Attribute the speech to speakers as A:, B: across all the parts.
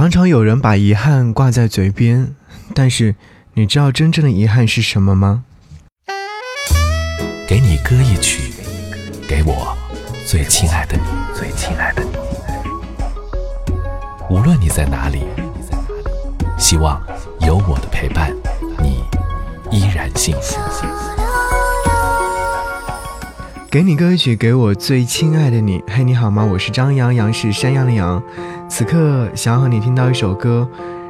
A: 常常有人把遗憾挂在嘴边，但是你知道真正的遗憾是什么吗？
B: 给你歌一曲，给我最亲爱的你，最亲爱的你。无论你在哪里，希望有我的陪伴，你依然幸福。
A: 给你歌曲，给我最亲爱的你。嘿，你好吗？我是张阳阳，是山羊的羊。此刻想要和你听到一首歌，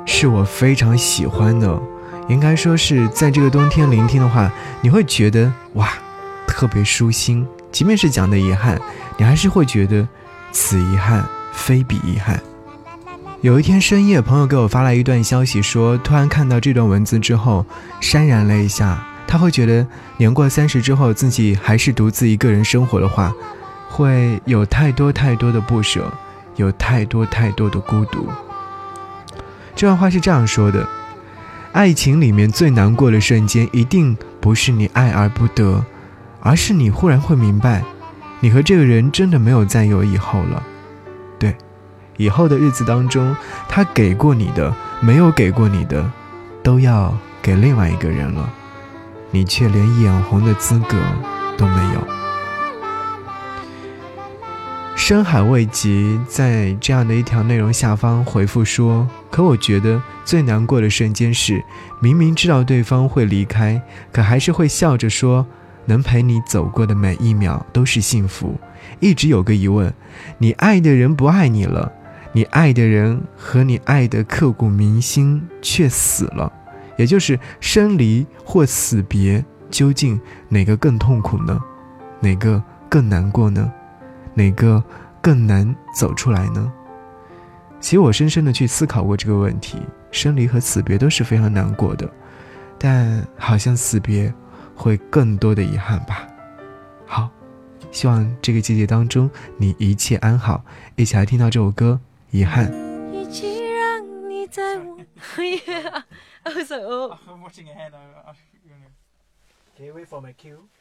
A: 是我非常喜欢的，应该说是在这个冬天聆听的话，你会觉得哇，特别舒心。即便是讲的遗憾，你还是会觉得此遗憾非彼遗憾。有一天深夜，朋友给我发来一段消息，说突然看到这段文字之后，潸然泪下。他会觉得年过三十之后，自己还是独自一个人生活的话，会有太多太多的不舍。有太多太多的孤独。这段话是这样说的：爱情里面最难过的瞬间，一定不是你爱而不得，而是你忽然会明白，你和这个人真的没有再有以后了。对，以后的日子当中，他给过你的，没有给过你的，都要给另外一个人了，你却连眼红的资格都没有。深海未及在这样的一条内容下方回复说：“可我觉得最难过的瞬间是，明明知道对方会离开，可还是会笑着说，能陪你走过的每一秒都是幸福。一直有个疑问：你爱的人不爱你了，你爱的人和你爱的刻骨铭心却死了，也就是生离或死别，究竟哪个更痛苦呢？哪个更难过呢？”哪个更难走出来呢？其实我深深的去思考过这个问题，生离和死别都是非常难过的，但好像死别会更多的遗憾吧。好，希望这个季节当中你一切安好，一起来听到这首歌《遗憾》。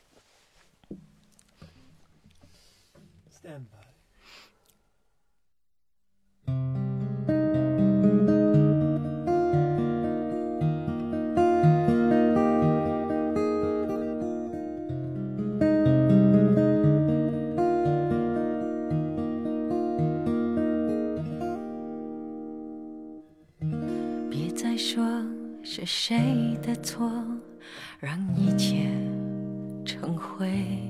C: 别再说是谁的错，让一切成灰。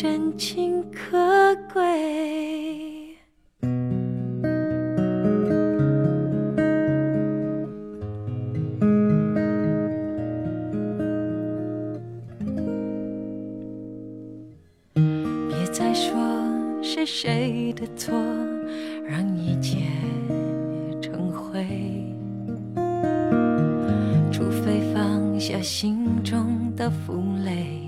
C: 真情可贵？别再说是谁的错，让一切成灰。除非放。下心中的负累，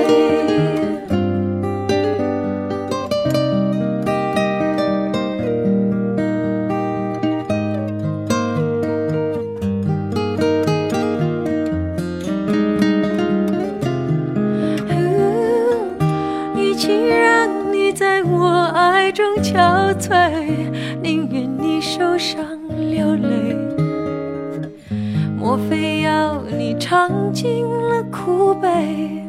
C: 中憔悴，宁愿你受伤流泪。莫非要你尝尽了苦悲，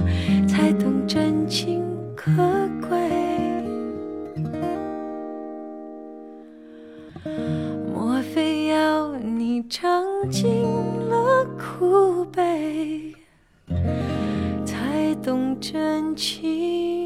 C: 才懂真情可贵？莫非要你尝尽了苦悲，才懂真情